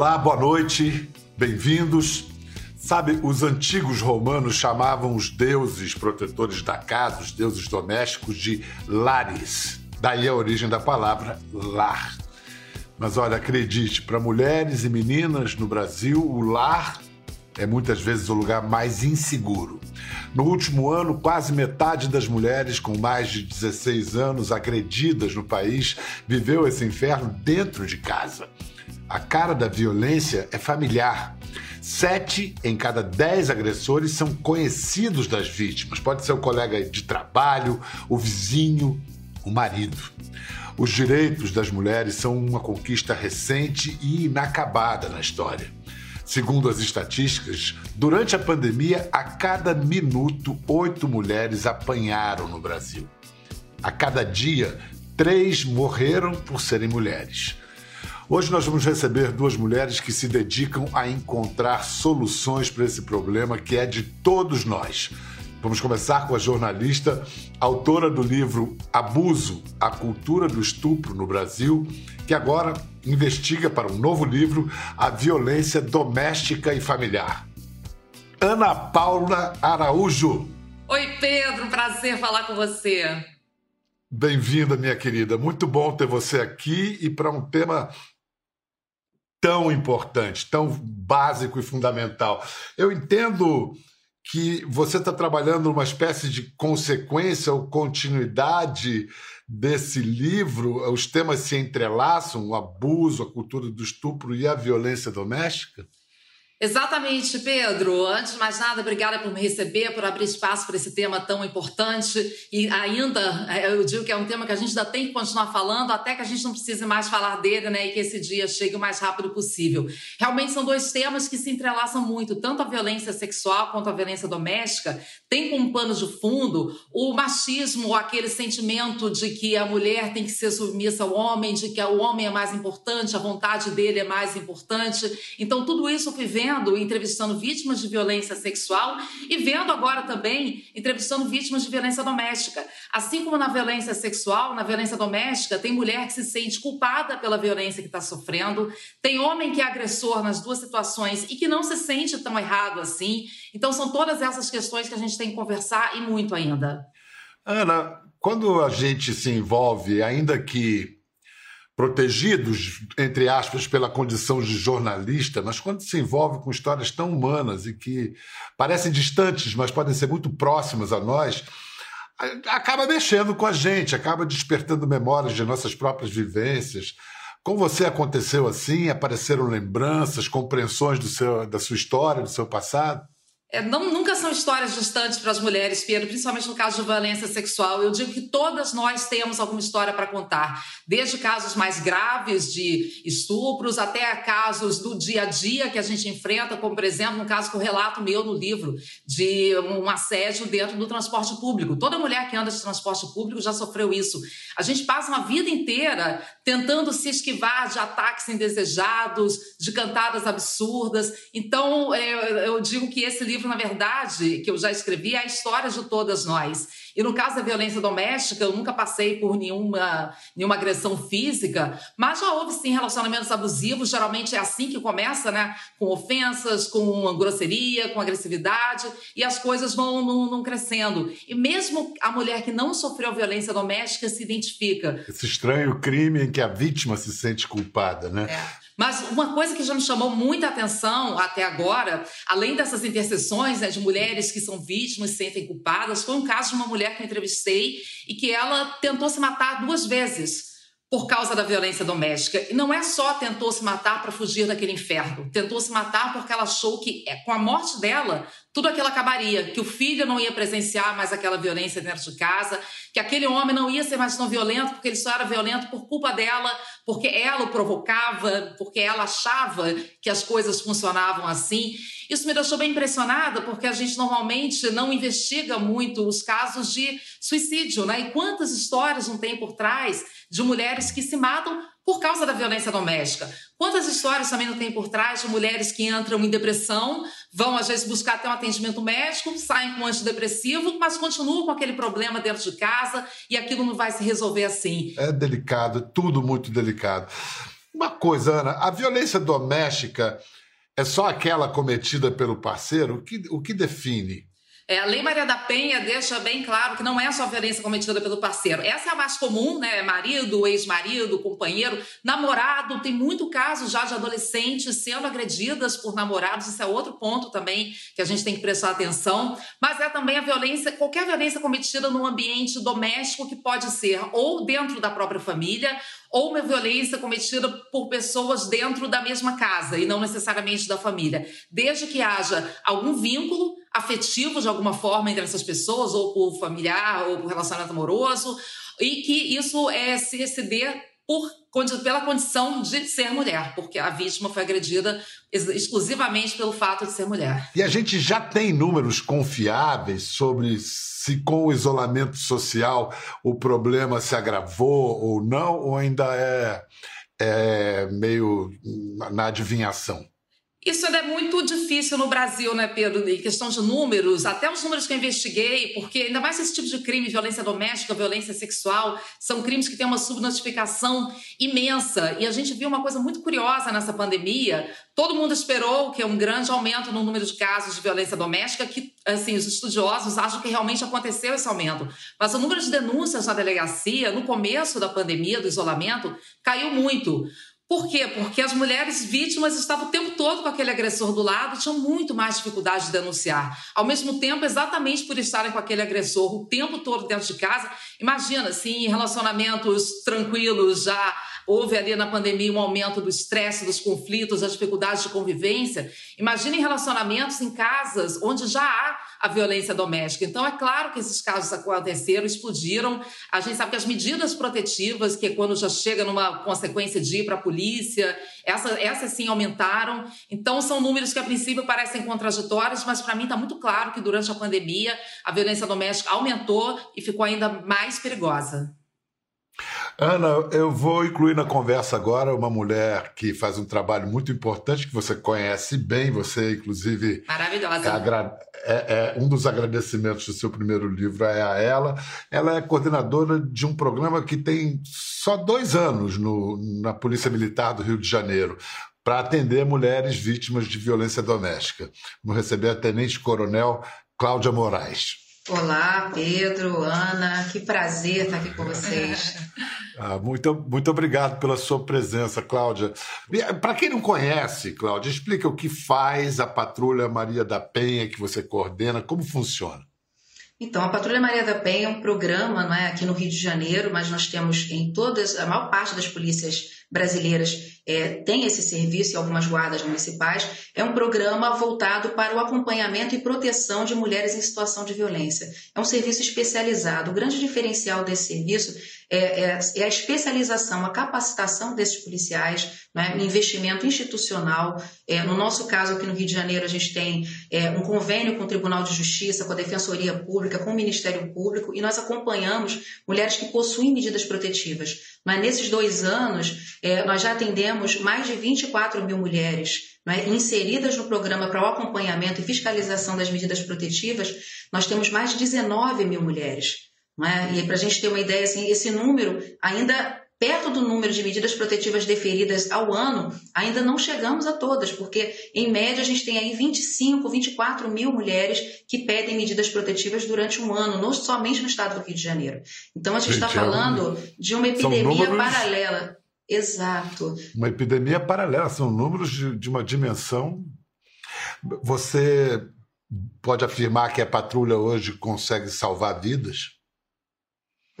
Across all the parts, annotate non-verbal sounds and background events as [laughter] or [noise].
Olá, boa noite, bem-vindos. Sabe, os antigos romanos chamavam os deuses protetores da casa, os deuses domésticos, de lares. Daí a origem da palavra lar. Mas olha, acredite, para mulheres e meninas no Brasil, o lar é muitas vezes o lugar mais inseguro. No último ano, quase metade das mulheres com mais de 16 anos agredidas no país viveu esse inferno dentro de casa. A cara da violência é familiar. Sete em cada dez agressores são conhecidos das vítimas. Pode ser o colega de trabalho, o vizinho, o marido. Os direitos das mulheres são uma conquista recente e inacabada na história. Segundo as estatísticas, durante a pandemia, a cada minuto, oito mulheres apanharam no Brasil. A cada dia, três morreram por serem mulheres. Hoje nós vamos receber duas mulheres que se dedicam a encontrar soluções para esse problema que é de todos nós. Vamos começar com a jornalista, autora do livro Abuso: A Cultura do Estupro no Brasil, que agora investiga para um novo livro a violência doméstica e familiar. Ana Paula Araújo. Oi, Pedro, prazer falar com você. Bem-vinda, minha querida. Muito bom ter você aqui e para um tema tão importante, tão básico e fundamental. Eu entendo que você está trabalhando uma espécie de consequência ou continuidade desse livro. Os temas se entrelaçam: o abuso, a cultura do estupro e a violência doméstica? Exatamente, Pedro. Antes de mais nada, obrigada por me receber, por abrir espaço para esse tema tão importante. E ainda, é, eu digo que é um tema que a gente ainda tem que continuar falando, até que a gente não precise mais falar dele, né? E que esse dia chegue o mais rápido possível. Realmente são dois temas que se entrelaçam muito, tanto a violência sexual quanto a violência doméstica. Tem como pano de fundo o machismo, aquele sentimento de que a mulher tem que ser submissa ao homem, de que o homem é mais importante, a vontade dele é mais importante. Então, tudo isso eu entrevistando vítimas de violência sexual e vendo agora também entrevistando vítimas de violência doméstica. Assim como na violência sexual, na violência doméstica, tem mulher que se sente culpada pela violência que está sofrendo, tem homem que é agressor nas duas situações e que não se sente tão errado assim. Então, são todas essas questões que a gente tem que conversar e muito ainda. Ana, quando a gente se envolve, ainda que protegidos, entre aspas, pela condição de jornalista, mas quando se envolve com histórias tão humanas e que parecem distantes, mas podem ser muito próximas a nós, acaba mexendo com a gente, acaba despertando memórias de nossas próprias vivências. Com você aconteceu assim? Apareceram lembranças, compreensões do seu, da sua história, do seu passado? É, não, nunca são histórias distantes para as mulheres, Pedro, principalmente no caso de violência sexual. Eu digo que todas nós temos alguma história para contar, desde casos mais graves de estupros até casos do dia a dia que a gente enfrenta, como por exemplo, um caso que eu relato meu no livro, de um assédio dentro do transporte público. Toda mulher que anda de transporte público já sofreu isso. A gente passa uma vida inteira tentando se esquivar de ataques indesejados, de cantadas absurdas. Então, é, eu digo que esse livro livro, na verdade, que eu já escrevi, é a história de todas nós. E no caso da violência doméstica, eu nunca passei por nenhuma, nenhuma agressão física, mas já houve sim relacionamentos abusivos. Geralmente é assim que começa, né? Com ofensas, com grosseria, com agressividade, e as coisas vão não, crescendo. E mesmo a mulher que não sofreu violência doméstica se identifica. Esse estranho crime em que a vítima se sente culpada, né? É. Mas uma coisa que já me chamou muita atenção até agora, além dessas interseções né, de mulheres que são vítimas e se sentem culpadas, foi um caso de uma mulher que eu entrevistei e que ela tentou se matar duas vezes por causa da violência doméstica. E não é só tentou se matar para fugir daquele inferno, tentou se matar porque ela achou que é, com a morte dela tudo aquilo acabaria, que o filho não ia presenciar mais aquela violência dentro de casa, que aquele homem não ia ser mais tão violento porque ele só era violento por culpa dela, porque ela o provocava, porque ela achava que as coisas funcionavam assim. Isso me deixou bem impressionada, porque a gente normalmente não investiga muito os casos de suicídio, né? E quantas histórias não tem por trás de mulheres que se matam por causa da violência doméstica. Quantas histórias também não tem por trás de mulheres que entram em depressão, vão às vezes buscar até um atendimento médico, saem com um antidepressivo, mas continuam com aquele problema dentro de casa e aquilo não vai se resolver assim. É delicado, tudo muito delicado. Uma coisa, Ana, a violência doméstica é só aquela cometida pelo parceiro? O que, o que define? É, a Lei Maria da Penha deixa bem claro que não é só violência cometida pelo parceiro. Essa é a mais comum, né? Marido, ex-marido, companheiro, namorado. Tem muito caso já de adolescentes sendo agredidas por namorados. Isso é outro ponto também que a gente tem que prestar atenção. Mas é também a violência, qualquer violência cometida no ambiente doméstico que pode ser ou dentro da própria família ou uma violência cometida por pessoas dentro da mesma casa e não necessariamente da família. Desde que haja algum vínculo afetivo de alguma forma entre essas pessoas, ou por familiar, ou por relacionamento amoroso, e que isso é se exceder por, pela condição de ser mulher, porque a vítima foi agredida exclusivamente pelo fato de ser mulher. E a gente já tem números confiáveis sobre se com o isolamento social o problema se agravou ou não, ou ainda é, é meio na adivinhação? Isso é muito difícil no Brasil, né, Pedro? Em questão de números, até os números que eu investiguei, porque ainda mais esse tipo de crime, violência doméstica, violência sexual, são crimes que têm uma subnotificação imensa. E a gente viu uma coisa muito curiosa nessa pandemia. Todo mundo esperou que um grande aumento no número de casos de violência doméstica, que assim, os estudiosos acham que realmente aconteceu esse aumento. Mas o número de denúncias na delegacia, no começo da pandemia, do isolamento, caiu muito. Por quê? Porque as mulheres vítimas estavam o tempo todo com aquele agressor do lado, tinham muito mais dificuldade de denunciar. Ao mesmo tempo, exatamente por estarem com aquele agressor o tempo todo dentro de casa, imagina, assim, relacionamentos tranquilos, já houve ali na pandemia um aumento do estresse, dos conflitos, das dificuldades de convivência. Imagina em relacionamentos em casas onde já há a violência doméstica. Então, é claro que esses casos aconteceram, explodiram. A gente sabe que as medidas protetivas, que é quando já chega numa consequência de ir para a polícia, essas essa, sim aumentaram. Então, são números que a princípio parecem contraditórios, mas para mim está muito claro que durante a pandemia a violência doméstica aumentou e ficou ainda mais perigosa. Ana, eu vou incluir na conversa agora uma mulher que faz um trabalho muito importante, que você conhece bem, você, inclusive. Maravilhosa. É, é, é, um dos agradecimentos do seu primeiro livro é a ela. Ela é coordenadora de um programa que tem só dois anos no, na Polícia Militar do Rio de Janeiro para atender mulheres vítimas de violência doméstica. Vamos receber a Tenente Coronel Cláudia Moraes. Olá, Pedro, Ana, que prazer estar aqui com vocês. [laughs] ah, muito, muito obrigado pela sua presença, Cláudia. Para quem não conhece, Cláudia, explica o que faz a Patrulha Maria da Penha que você coordena, como funciona. Então, a Patrulha Maria da Penha é um programa não é, aqui no Rio de Janeiro, mas nós temos em todas, a maior parte das polícias brasileiras é, tem esse serviço e algumas guardas municipais, é um programa voltado para o acompanhamento e proteção de mulheres em situação de violência. É um serviço especializado. O grande diferencial desse serviço é, é, é a especialização, a capacitação desses policiais, né, investimento institucional. É, no nosso caso, aqui no Rio de Janeiro, a gente tem é, um convênio com o Tribunal de Justiça, com a Defensoria Pública, com o Ministério Público, e nós acompanhamos mulheres que possuem medidas protetivas. Mas nesses dois anos, é, nós já atendemos mais de 24 mil mulheres é, inseridas no programa para o acompanhamento e fiscalização das medidas protetivas. Nós temos mais de 19 mil mulheres. É? E para a gente ter uma ideia, assim, esse número ainda perto do número de medidas protetivas deferidas ao ano, ainda não chegamos a todas, porque em média a gente tem aí 25, 24 mil mulheres que pedem medidas protetivas durante um ano, não somente no estado do Rio de Janeiro. Então a gente está é falando de uma epidemia números... paralela. Exato. Uma epidemia paralela, são números de, de uma dimensão. Você pode afirmar que a patrulha hoje consegue salvar vidas?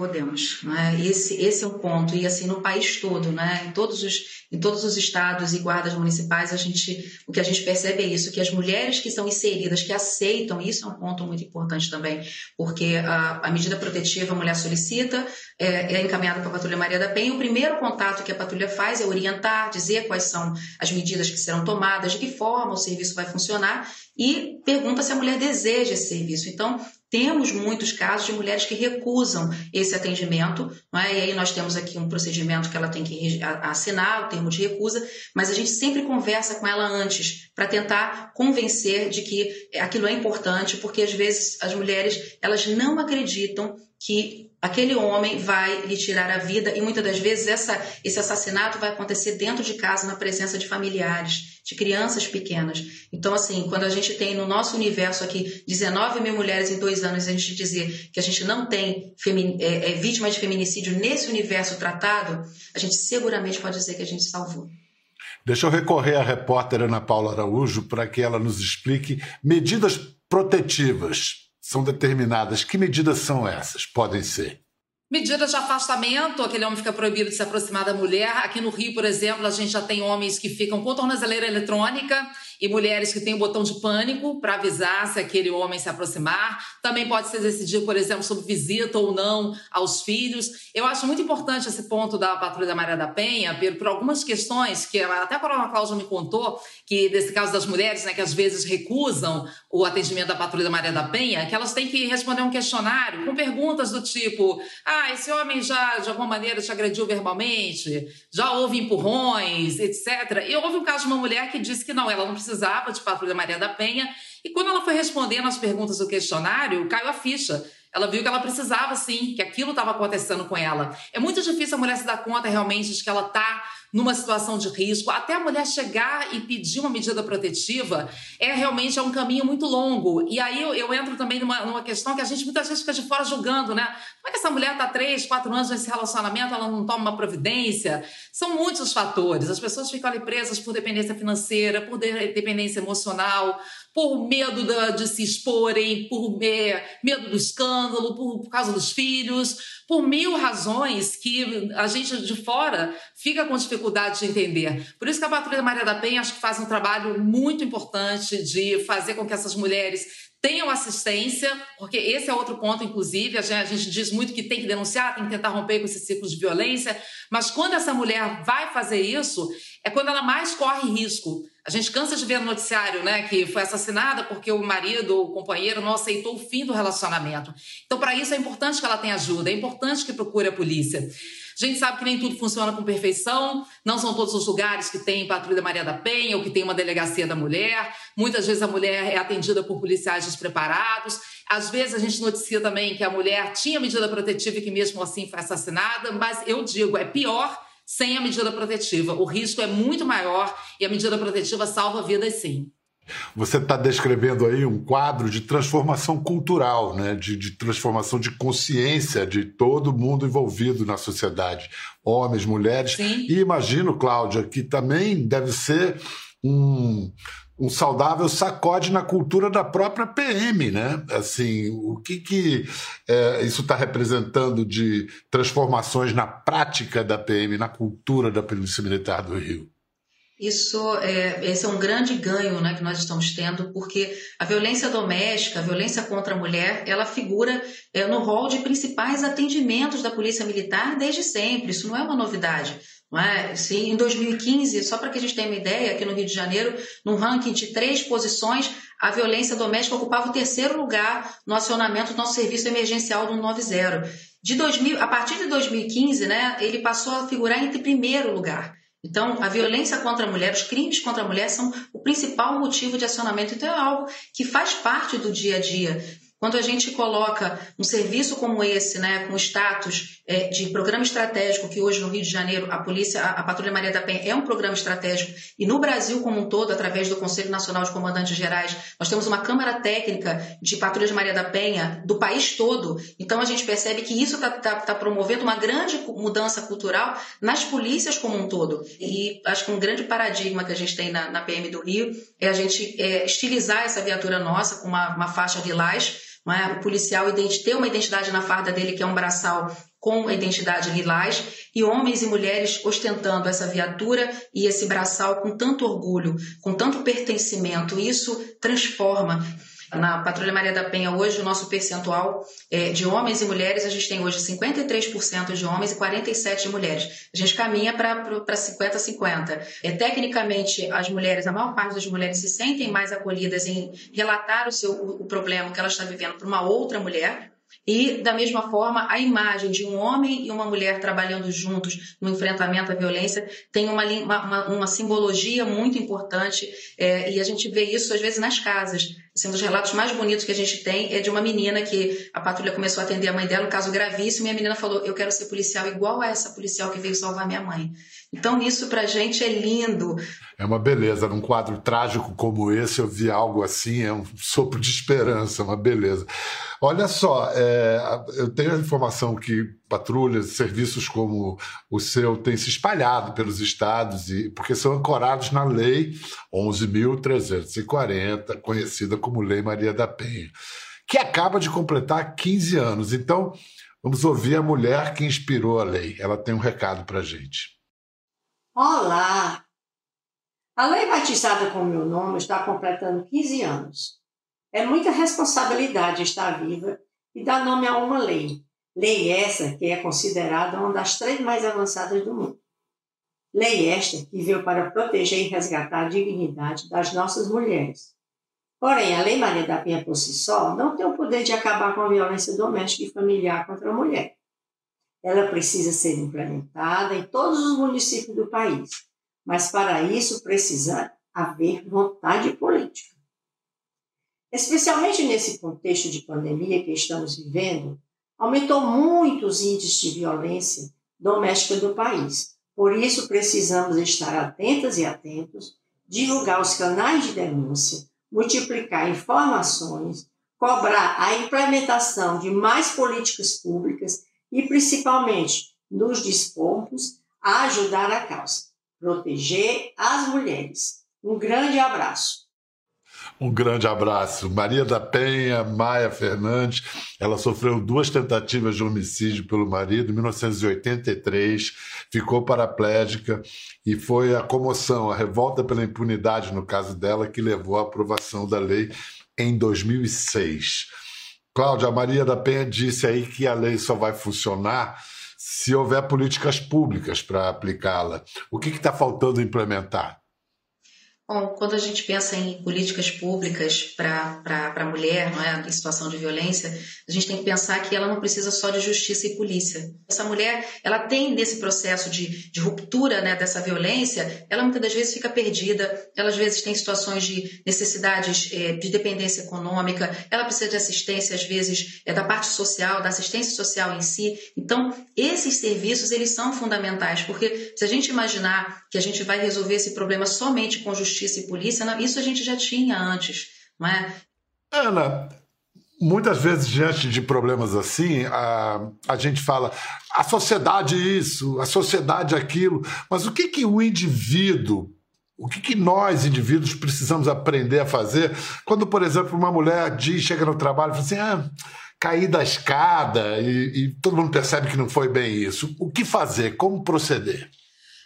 Podemos, né? esse, esse é o ponto. E assim, no país todo, né? em, todos os, em todos os estados e guardas municipais, a gente, o que a gente percebe é isso, que as mulheres que são inseridas, que aceitam, isso é um ponto muito importante também, porque a, a medida protetiva a mulher solicita, é, é encaminhada para a Patrulha Maria da Penha. O primeiro contato que a patrulha faz é orientar, dizer quais são as medidas que serão tomadas, de que forma o serviço vai funcionar e pergunta se a mulher deseja esse serviço. Então, temos muitos casos de mulheres que recusam esse atendimento, é? e aí nós temos aqui um procedimento que ela tem que assinar, o termo de recusa, mas a gente sempre conversa com ela antes, para tentar convencer de que aquilo é importante, porque às vezes as mulheres elas não acreditam que aquele homem vai lhe tirar a vida e muitas das vezes essa, esse assassinato vai acontecer dentro de casa, na presença de familiares, de crianças pequenas. Então, assim, quando a gente tem no nosso universo aqui 19 mil mulheres em dois anos, a gente dizer que a gente não tem é, é, vítimas de feminicídio nesse universo tratado, a gente seguramente pode dizer que a gente salvou. Deixa eu recorrer à repórter Ana Paula Araújo para que ela nos explique medidas protetivas são determinadas. Que medidas são essas? Podem ser? Medidas de afastamento, aquele homem fica proibido de se aproximar da mulher. Aqui no Rio, por exemplo, a gente já tem homens que ficam com tornozeleira eletrônica e mulheres que têm o botão de pânico para avisar se aquele homem se aproximar. Também pode se decidir, por exemplo, sobre visita ou não aos filhos. Eu acho muito importante esse ponto da Patrulha da Maria da Penha, por, algumas questões que até a Coronel Cláudia me contou, que nesse caso das mulheres, né, que às vezes recusam o atendimento da Patrulha da Maria da Penha, que elas têm que responder um questionário com perguntas do tipo: ah, esse homem já de alguma maneira te agrediu verbalmente, já houve empurrões, etc. E houve um caso de uma mulher que disse que não, ela não precisa precisava de Patrulha Maria da Penha. E quando ela foi respondendo as perguntas do questionário, caiu a ficha. Ela viu que ela precisava sim, que aquilo estava acontecendo com ela. É muito difícil a mulher se dar conta realmente de que ela está numa situação de risco, até a mulher chegar e pedir uma medida protetiva, é realmente é um caminho muito longo. E aí eu, eu entro também numa, numa, questão que a gente muitas vezes fica de fora julgando, né? Como é que essa mulher está três, quatro anos nesse relacionamento, ela não toma uma providência? São muitos fatores. As pessoas ficam ali presas por dependência financeira, por dependência emocional, por medo de, de se exporem, por é, medo do escândalo, por, por causa dos filhos, por mil razões que a gente de fora fica com dificuldade de entender. Por isso que a Patrulha Maria da Penha acho que faz um trabalho muito importante de fazer com que essas mulheres tenham assistência, porque esse é outro ponto, inclusive, a gente diz muito que tem que denunciar, tem que tentar romper com esses ciclos de violência, mas quando essa mulher vai fazer isso, é quando ela mais corre risco. A gente cansa de ver no noticiário, né, que foi assassinada porque o marido ou o companheiro não aceitou o fim do relacionamento. Então, para isso é importante que ela tenha ajuda, é importante que procure a polícia. Gente sabe que nem tudo funciona com perfeição, não são todos os lugares que tem Patrulha Maria da Penha ou que tem uma delegacia da mulher. Muitas vezes a mulher é atendida por policiais despreparados. Às vezes a gente noticia também que a mulher tinha medida protetiva e que mesmo assim foi assassinada, mas eu digo, é pior sem a medida protetiva. O risco é muito maior e a medida protetiva salva vidas sim. Você está descrevendo aí um quadro de transformação cultural, né? de, de, transformação de consciência de todo mundo envolvido na sociedade, homens, mulheres. Sim. E imagino, Cláudia, que também deve ser um, um saudável sacode na cultura da própria PM, né? Assim, o que, que é, isso está representando de transformações na prática da PM, na cultura da Polícia Militar do Rio? Isso é, esse é um grande ganho né, que nós estamos tendo, porque a violência doméstica, a violência contra a mulher, ela figura é, no rol de principais atendimentos da Polícia Militar desde sempre. Isso não é uma novidade. Não é? Sim, em 2015, só para que a gente tenha uma ideia, aqui no Rio de Janeiro, num ranking de três posições, a violência doméstica ocupava o terceiro lugar no acionamento do nosso serviço emergencial do 90. De 2000, a partir de 2015, né, ele passou a figurar entre primeiro lugar. Então, a violência contra a mulher, os crimes contra a mulher são o principal motivo de acionamento. Então, é algo que faz parte do dia a dia. Quando a gente coloca um serviço como esse, né, com status é, de programa estratégico, que hoje no Rio de Janeiro a polícia, a, a, Patrulha Maria da Penha é um programa estratégico, e no Brasil como um todo, através do Conselho Nacional de Comandantes Gerais, nós temos uma Câmara Técnica de Patrulha de Maria da Penha do país todo. Então a gente percebe que isso está tá, tá promovendo uma grande mudança cultural nas polícias como um todo. E acho que um grande paradigma que a gente tem na, na PM do Rio é a gente é, estilizar essa viatura nossa com uma, uma faixa lilás é? O policial ter uma identidade na farda dele, que é um braçal com a identidade lilás, e homens e mulheres ostentando essa viatura e esse braçal com tanto orgulho, com tanto pertencimento. Isso transforma. Na Patrulha Maria da Penha, hoje, o nosso percentual é, de homens e mulheres, a gente tem hoje 53% de homens e 47% de mulheres. A gente caminha para 50-50. É, tecnicamente, as mulheres, a maior parte das mulheres se sentem mais acolhidas em relatar o, seu, o problema que ela está vivendo para uma outra mulher, e, da mesma forma, a imagem de um homem e uma mulher trabalhando juntos no enfrentamento à violência tem uma, uma, uma simbologia muito importante é, e a gente vê isso, às vezes, nas casas. Assim, um dos relatos mais bonitos que a gente tem é de uma menina que a patrulha começou a atender a mãe dela, um caso gravíssimo, e a menina falou: Eu quero ser policial igual a essa policial que veio salvar minha mãe. Então, isso pra gente é lindo. É uma beleza. Num quadro trágico como esse, eu vi algo assim, é um sopro de esperança, uma beleza. Olha só, é, eu tenho a informação que patrulhas, serviços como o seu têm se espalhado pelos estados, e, porque são ancorados na Lei 11.340, conhecida como Lei Maria da Penha, que acaba de completar 15 anos. Então, vamos ouvir a mulher que inspirou a lei. Ela tem um recado para gente. Olá! A lei batizada com meu nome está completando 15 anos. É muita responsabilidade estar viva e dar nome a uma lei. Lei essa que é considerada uma das três mais avançadas do mundo. Lei esta que veio para proteger e resgatar a dignidade das nossas mulheres. Porém, a Lei Maria da Penha por si só não tem o poder de acabar com a violência doméstica e familiar contra a mulher ela precisa ser implementada em todos os municípios do país, mas para isso precisa haver vontade política. Especialmente nesse contexto de pandemia que estamos vivendo, aumentou muito os índices de violência doméstica do país. Por isso, precisamos estar atentas e atentos, divulgar os canais de denúncia, multiplicar informações, cobrar a implementação de mais políticas públicas e, principalmente, nos dispomos a ajudar a causa, proteger as mulheres. Um grande abraço. Um grande abraço. Maria da Penha, Maia Fernandes, ela sofreu duas tentativas de homicídio pelo marido em 1983, ficou paraplégica e foi a comoção, a revolta pela impunidade no caso dela que levou à aprovação da lei em 2006. Cláudia, a Maria da Penha disse aí que a lei só vai funcionar se houver políticas públicas para aplicá-la. O que está faltando implementar? Bom, quando a gente pensa em políticas públicas para a mulher não é, em situação de violência, a gente tem que pensar que ela não precisa só de justiça e polícia. Essa mulher, ela tem nesse processo de, de ruptura né, dessa violência, ela muitas das vezes fica perdida, ela às vezes tem situações de necessidades é, de dependência econômica, ela precisa de assistência, às vezes, é, da parte social, da assistência social em si. Então, esses serviços, eles são fundamentais, porque se a gente imaginar que a gente vai resolver esse problema somente com justiça, justiça e polícia, isso a gente já tinha antes, não é? Ana, muitas vezes diante de problemas assim, a, a gente fala a sociedade isso, a sociedade aquilo, mas o que que o indivíduo o que, que, nós, indivíduos, precisamos aprender a fazer quando, por exemplo, uma mulher diz, chega no trabalho e fala assim: ah, caí da escada e, e todo mundo percebe que não foi bem isso. O que fazer? Como proceder?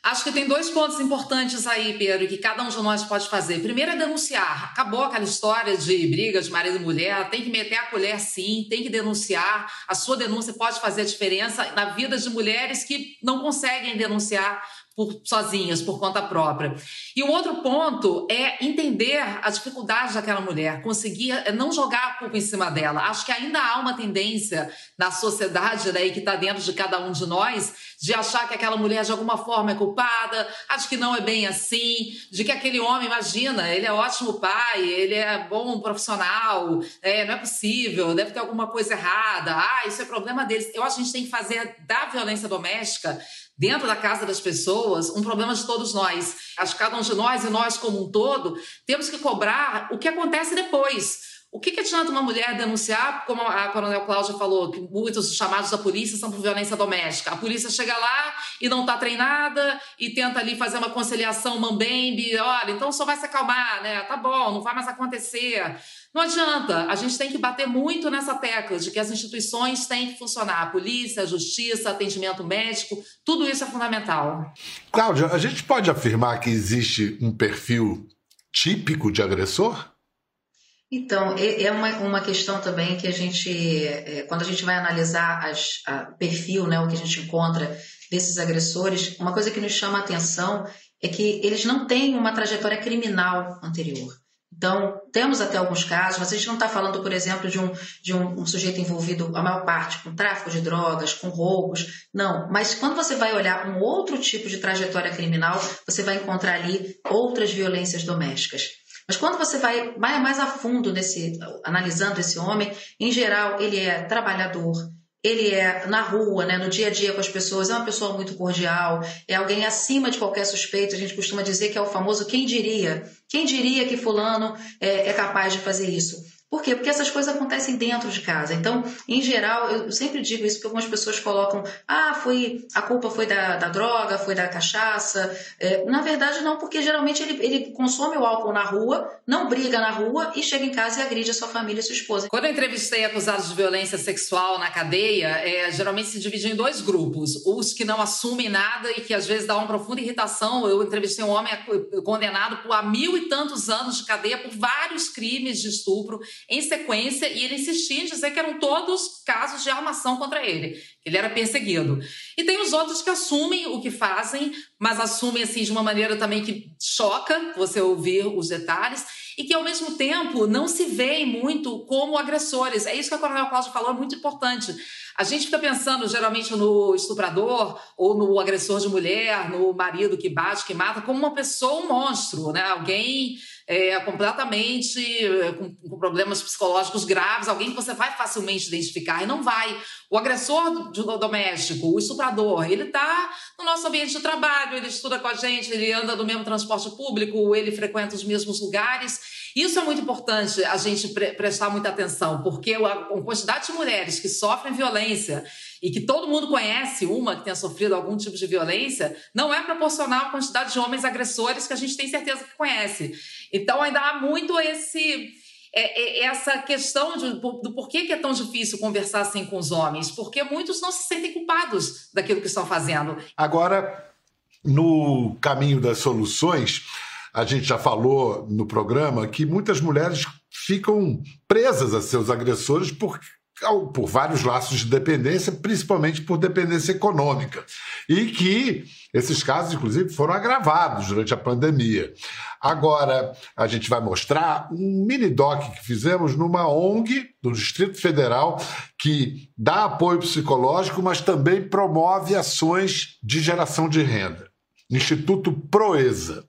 Acho que tem dois pontos importantes aí, Pedro, que cada um de nós pode fazer. Primeiro é denunciar. Acabou aquela história de briga de marido e mulher, tem que meter a colher sim, tem que denunciar. A sua denúncia pode fazer a diferença na vida de mulheres que não conseguem denunciar por, sozinhas, por conta própria. E o outro ponto é entender a dificuldade daquela mulher, conseguir é, não jogar a culpa em cima dela. Acho que ainda há uma tendência na sociedade né, que está dentro de cada um de nós de achar que aquela mulher de alguma forma é culpada, acho que não é bem assim, de que aquele homem, imagina, ele é ótimo pai, ele é bom profissional, é, não é possível, deve ter alguma coisa errada, ah, isso é problema deles. Eu acho que a gente tem que fazer da violência doméstica dentro da casa das pessoas, um problema de todos nós. Acho que cada um de nós e nós como um todo temos que cobrar o que acontece depois. O que, que adianta uma mulher denunciar, como a Coronel Cláudia falou, que muitos chamados da polícia são por violência doméstica? A polícia chega lá e não está treinada e tenta ali fazer uma conciliação mambembe, olha, então só vai se acalmar, né? Tá bom, não vai mais acontecer. Não adianta, a gente tem que bater muito nessa tecla de que as instituições têm que funcionar. A polícia, a justiça, atendimento médico, tudo isso é fundamental. Cláudia, a gente pode afirmar que existe um perfil típico de agressor? Então, é uma, uma questão também que a gente, é, quando a gente vai analisar o perfil, né, o que a gente encontra desses agressores, uma coisa que nos chama a atenção é que eles não têm uma trajetória criminal anterior. Então, temos até alguns casos, mas a gente não está falando, por exemplo, de, um, de um, um, sujeito envolvido, a maior parte, com tráfico de drogas, com roubos. Não. Mas quando você vai olhar um outro tipo de trajetória criminal, você vai encontrar ali outras violências domésticas. Mas quando você vai mais a fundo nesse, analisando esse homem, em geral ele é trabalhador, ele é na rua, né, no dia a dia com as pessoas, é uma pessoa muito cordial, é alguém acima de qualquer suspeita. A gente costuma dizer que é o famoso quem diria. Quem diria que fulano é, é capaz de fazer isso? Por quê? Porque essas coisas acontecem dentro de casa. Então, em geral, eu sempre digo isso porque algumas pessoas colocam, ah, foi a culpa foi da, da droga, foi da cachaça. É, na verdade, não, porque geralmente ele, ele consome o álcool na rua, não briga na rua e chega em casa e agride a sua família e sua esposa. Quando eu entrevistei acusados de violência sexual na cadeia, é, geralmente se divide em dois grupos. Os que não assumem nada e que às vezes dá uma profunda irritação. Eu entrevistei um homem condenado por há mil e tantos anos de cadeia por vários crimes de estupro em sequência e ele insistia em dizer que eram todos casos de armação contra ele. Ele era perseguido. E tem os outros que assumem o que fazem, mas assumem assim de uma maneira também que choca você ouvir os detalhes e que ao mesmo tempo não se veem muito como agressores. É isso que a Coronel Cláudio falou, é muito importante. A gente fica pensando geralmente no estuprador ou no agressor de mulher, no marido que bate, que mata, como uma pessoa, um monstro, né? Alguém é, completamente é, com, com, problemas psicológicos graves, alguém que você vai facilmente identificar e não vai. O agressor do, do doméstico, o estuprador, ele está no nosso ambiente de trabalho, ele estuda com a gente, ele anda no mesmo transporte público, ele frequenta os mesmos lugares. Isso é muito importante a gente pre prestar muita atenção, porque a, quantidade de mulheres que sofrem violência e que todo mundo conhece uma que tenha sofrido algum tipo de violência, não é proporcional à quantidade de homens agressores que a gente tem certeza que conhece. Então ainda há muito esse é, é, essa questão de, do porquê que é tão difícil conversar assim com os homens, porque muitos não se sentem culpados daquilo que estão fazendo. Agora, no caminho das soluções, a gente já falou no programa que muitas mulheres ficam presas a seus agressores por por vários laços de dependência, principalmente por dependência econômica. E que esses casos, inclusive, foram agravados durante a pandemia. Agora, a gente vai mostrar um mini doc que fizemos numa ONG do Distrito Federal que dá apoio psicológico, mas também promove ações de geração de renda. Instituto Proeza.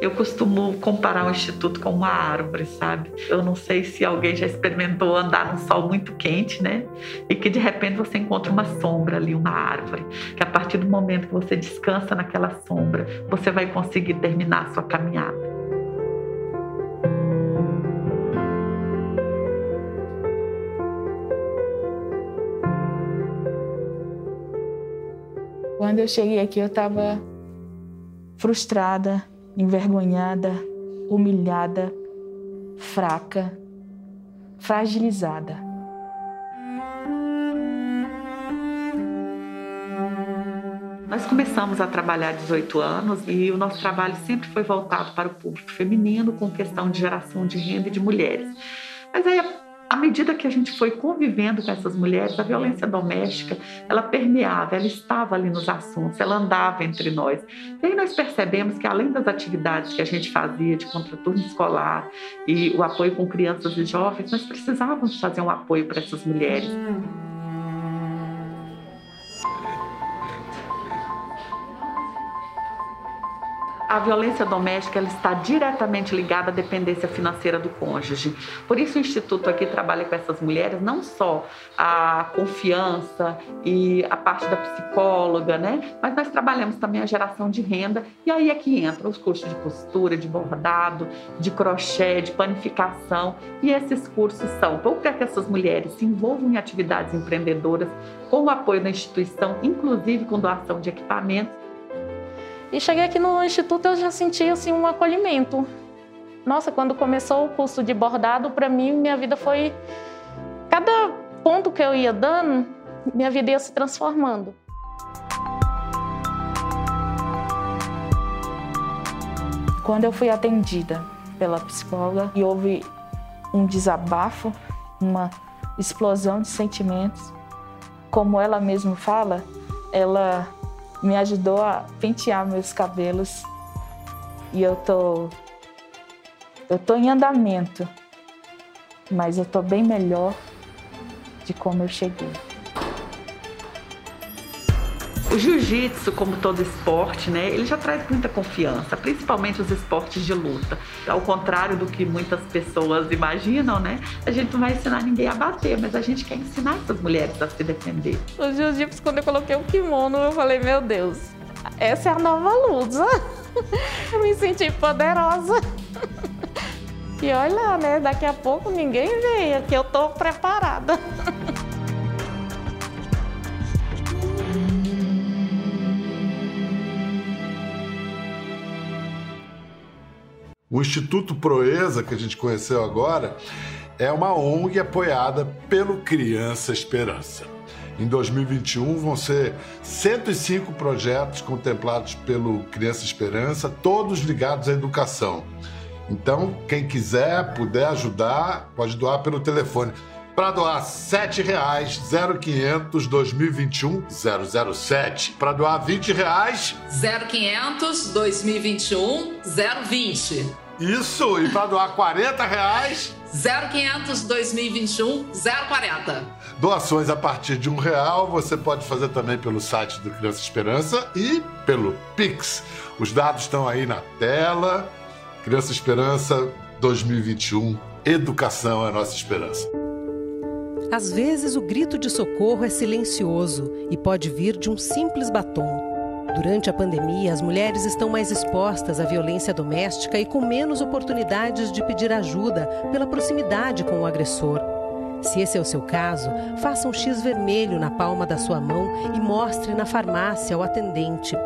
Eu costumo comparar o instituto com uma árvore, sabe? Eu não sei se alguém já experimentou andar num sol muito quente, né? E que de repente você encontra uma sombra ali, uma árvore. Que a partir do momento que você descansa naquela sombra, você vai conseguir terminar a sua caminhada. Quando eu cheguei aqui, eu estava frustrada, envergonhada, humilhada, fraca, fragilizada. Nós começamos a trabalhar há 18 anos e o nosso trabalho sempre foi voltado para o público feminino com questão de geração de renda e de mulheres. Mas aí à medida que a gente foi convivendo com essas mulheres, a violência doméstica, ela permeava, ela estava ali nos assuntos, ela andava entre nós. E aí nós percebemos que além das atividades que a gente fazia de contraturno escolar e o apoio com crianças e jovens, nós precisávamos fazer um apoio para essas mulheres. A violência doméstica ela está diretamente ligada à dependência financeira do cônjuge. Por isso o Instituto aqui trabalha com essas mulheres não só a confiança e a parte da psicóloga, né? Mas nós trabalhamos também a geração de renda e aí é que entra os cursos de costura, de bordado, de crochê, de panificação e esses cursos são para que essas mulheres se envolvam em atividades empreendedoras com o apoio da instituição, inclusive com doação de equipamentos e cheguei aqui no instituto eu já senti assim um acolhimento. Nossa, quando começou o curso de bordado, para mim minha vida foi cada ponto que eu ia dando, minha vida ia se transformando. Quando eu fui atendida pela psicóloga e houve um desabafo, uma explosão de sentimentos, como ela mesma fala, ela me ajudou a pentear meus cabelos e eu tô eu tô em andamento, mas eu tô bem melhor de como eu cheguei. O jiu-jitsu, como todo esporte, né, ele já traz muita confiança, principalmente os esportes de luta. Ao contrário do que muitas pessoas imaginam, né, a gente não vai ensinar ninguém a bater, mas a gente quer ensinar essas mulheres a se defender. O jiu-jitsu, quando eu coloquei o kimono, eu falei, meu Deus, essa é a nova luta. [laughs] Eu me senti poderosa. [laughs] E olha, né, daqui a pouco ninguém vem, que eu tô preparada. [laughs] O Instituto Proeza, que a gente conheceu agora, é uma ONG apoiada pelo Criança Esperança. Em 2021 vão ser 105 projetos contemplados pelo Criança Esperança, todos ligados à educação. Então, quem quiser, puder ajudar, pode doar pelo telefone. Para doar R$ 7,00, 0500 2021 007. Para doar R$ 20,00, 0500 2021 020. Isso, e para doar 40,00 reais, 0500 2021 040. Doações a partir de um real você pode fazer também pelo site do Criança Esperança e pelo Pix. Os dados estão aí na tela. Criança Esperança 2021. Educação é a nossa esperança. Às vezes o grito de socorro é silencioso e pode vir de um simples batom. Durante a pandemia, as mulheres estão mais expostas à violência doméstica e com menos oportunidades de pedir ajuda pela proximidade com o agressor. Se esse é o seu caso, faça um X vermelho na palma da sua mão e mostre na farmácia ao atendente.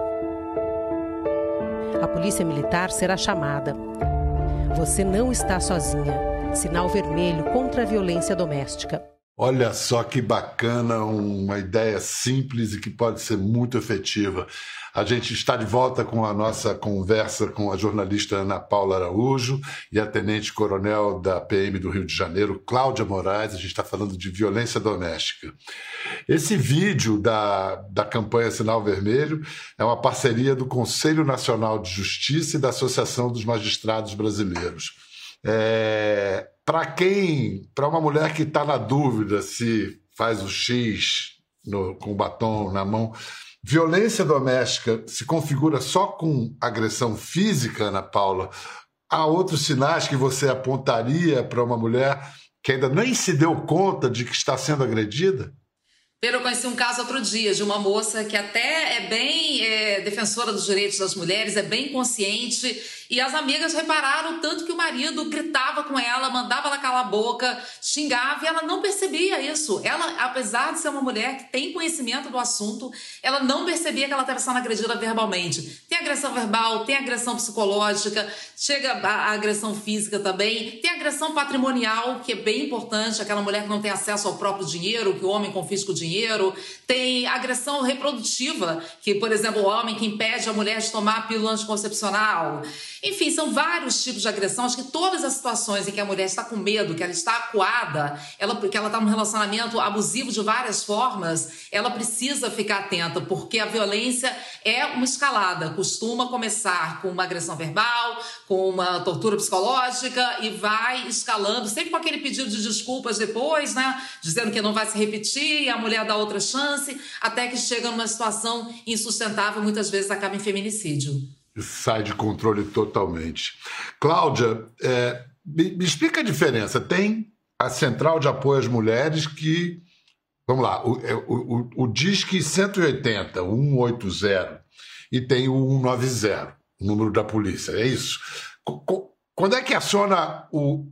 A polícia militar será chamada. Você não está sozinha. Sinal vermelho contra a violência doméstica. Olha só que bacana, uma ideia simples e que pode ser muito efetiva. A gente está de volta com a nossa conversa com a jornalista Ana Paula Araújo e a tenente-coronel da PM do Rio de Janeiro, Cláudia Moraes. A gente está falando de violência doméstica. Esse vídeo da, da campanha Sinal Vermelho é uma parceria do Conselho Nacional de Justiça e da Associação dos Magistrados Brasileiros. É, para quem, para uma mulher que está na dúvida se faz o X no, com o batom na mão, violência doméstica se configura só com agressão física, Ana Paula? Há outros sinais que você apontaria para uma mulher que ainda nem se deu conta de que está sendo agredida? Eu conheci um caso outro dia de uma moça que até é bem é, defensora dos direitos das mulheres, é bem consciente e as amigas repararam tanto que o marido gritava com ela, mandava ela calar a boca, xingava e ela não percebia isso. Ela, apesar de ser uma mulher que tem conhecimento do assunto, ela não percebia que ela estava sendo agredida verbalmente. Tem agressão verbal, tem agressão psicológica, chega a agressão física também, tem agressão patrimonial, que é bem importante, aquela mulher que não tem acesso ao próprio dinheiro, que o homem confisca o dinheiro, tem agressão reprodutiva, que, por exemplo, o homem que impede a mulher de tomar pílula anticoncepcional. Enfim, são vários tipos de agressão. Acho que todas as situações em que a mulher está com medo, que ela está acuada, ela, porque ela está num relacionamento abusivo de várias formas, ela precisa ficar atenta, porque a violência é uma escalada. Costuma começar com uma agressão verbal, com uma tortura psicológica e vai escalando, sempre com aquele pedido de desculpas depois, né? Dizendo que não vai se repetir a mulher dá outra chance, até que chega numa situação insustentável, muitas vezes acaba em feminicídio sai de controle totalmente. Cláudia, é, me, me, explica a diferença. Tem a Central de Apoio às Mulheres que. Vamos lá, o, é, o, o, o DISC 180, 180, e tem o 190, o número da polícia, é isso? Quando é que aciona o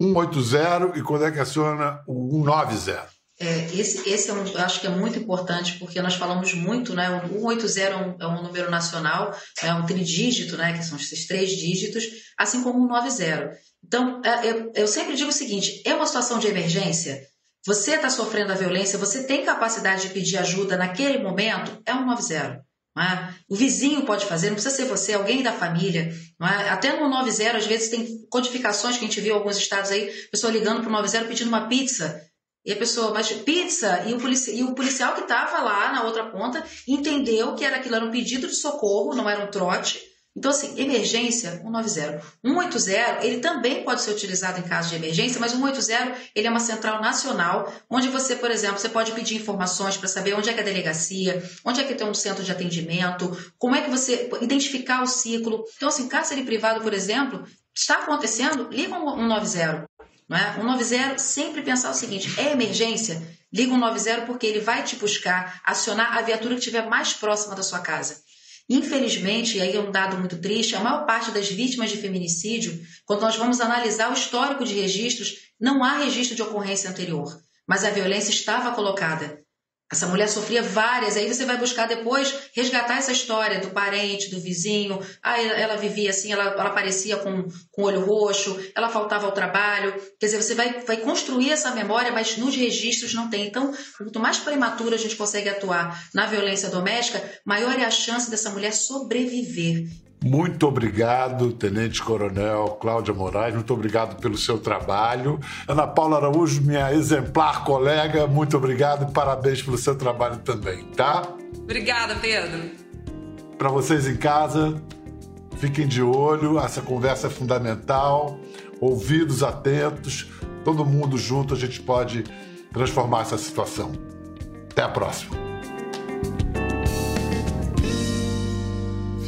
180 e quando é que aciona o 190? É, esse esse é um, eu acho que é muito importante porque nós falamos muito, né? O 180 é um, é um número nacional, é um tridígito, né? Que são esses três dígitos, assim como o 90. Então, é, eu, eu sempre digo o seguinte: é uma situação de emergência. Você está sofrendo a violência, você tem capacidade de pedir ajuda naquele momento, é um 90. É? O vizinho pode fazer, não precisa ser você, alguém da família. É? Até no 90, às vezes, tem codificações que a gente viu em alguns estados aí, pessoa ligando para o 90 pedindo uma pizza. E a pessoa, mas pizza, e o, polici e o policial que estava lá na outra ponta entendeu que era aquilo era um pedido de socorro, não era um trote, Então, assim, emergência, 190. 180, ele também pode ser utilizado em caso de emergência, mas o 180, ele é uma central nacional, onde você, por exemplo, você pode pedir informações para saber onde é que é a delegacia, onde é que tem um centro de atendimento, como é que você identificar o ciclo. Então, assim, cárcere privado, por exemplo, está acontecendo, liga um 190. Não é? 190, sempre pensar o seguinte: é emergência? Liga 190 porque ele vai te buscar, acionar a viatura que estiver mais próxima da sua casa. Infelizmente, e aí é um dado muito triste, a maior parte das vítimas de feminicídio, quando nós vamos analisar o histórico de registros, não há registro de ocorrência anterior, mas a violência estava colocada. Essa mulher sofria várias, aí você vai buscar depois resgatar essa história do parente, do vizinho. Ah, ela vivia assim, ela, ela aparecia com, com olho roxo, ela faltava ao trabalho. Quer dizer, você vai, vai construir essa memória, mas nos registros não tem. Então, quanto mais prematuro a gente consegue atuar na violência doméstica, maior é a chance dessa mulher sobreviver. Muito obrigado, Tenente Coronel Cláudia Moraes, muito obrigado pelo seu trabalho. Ana Paula Araújo, minha exemplar colega, muito obrigado e parabéns pelo seu trabalho também, tá? Obrigada, Pedro. Para vocês em casa, fiquem de olho, essa conversa é fundamental, ouvidos atentos, todo mundo junto a gente pode transformar essa situação. Até a próxima.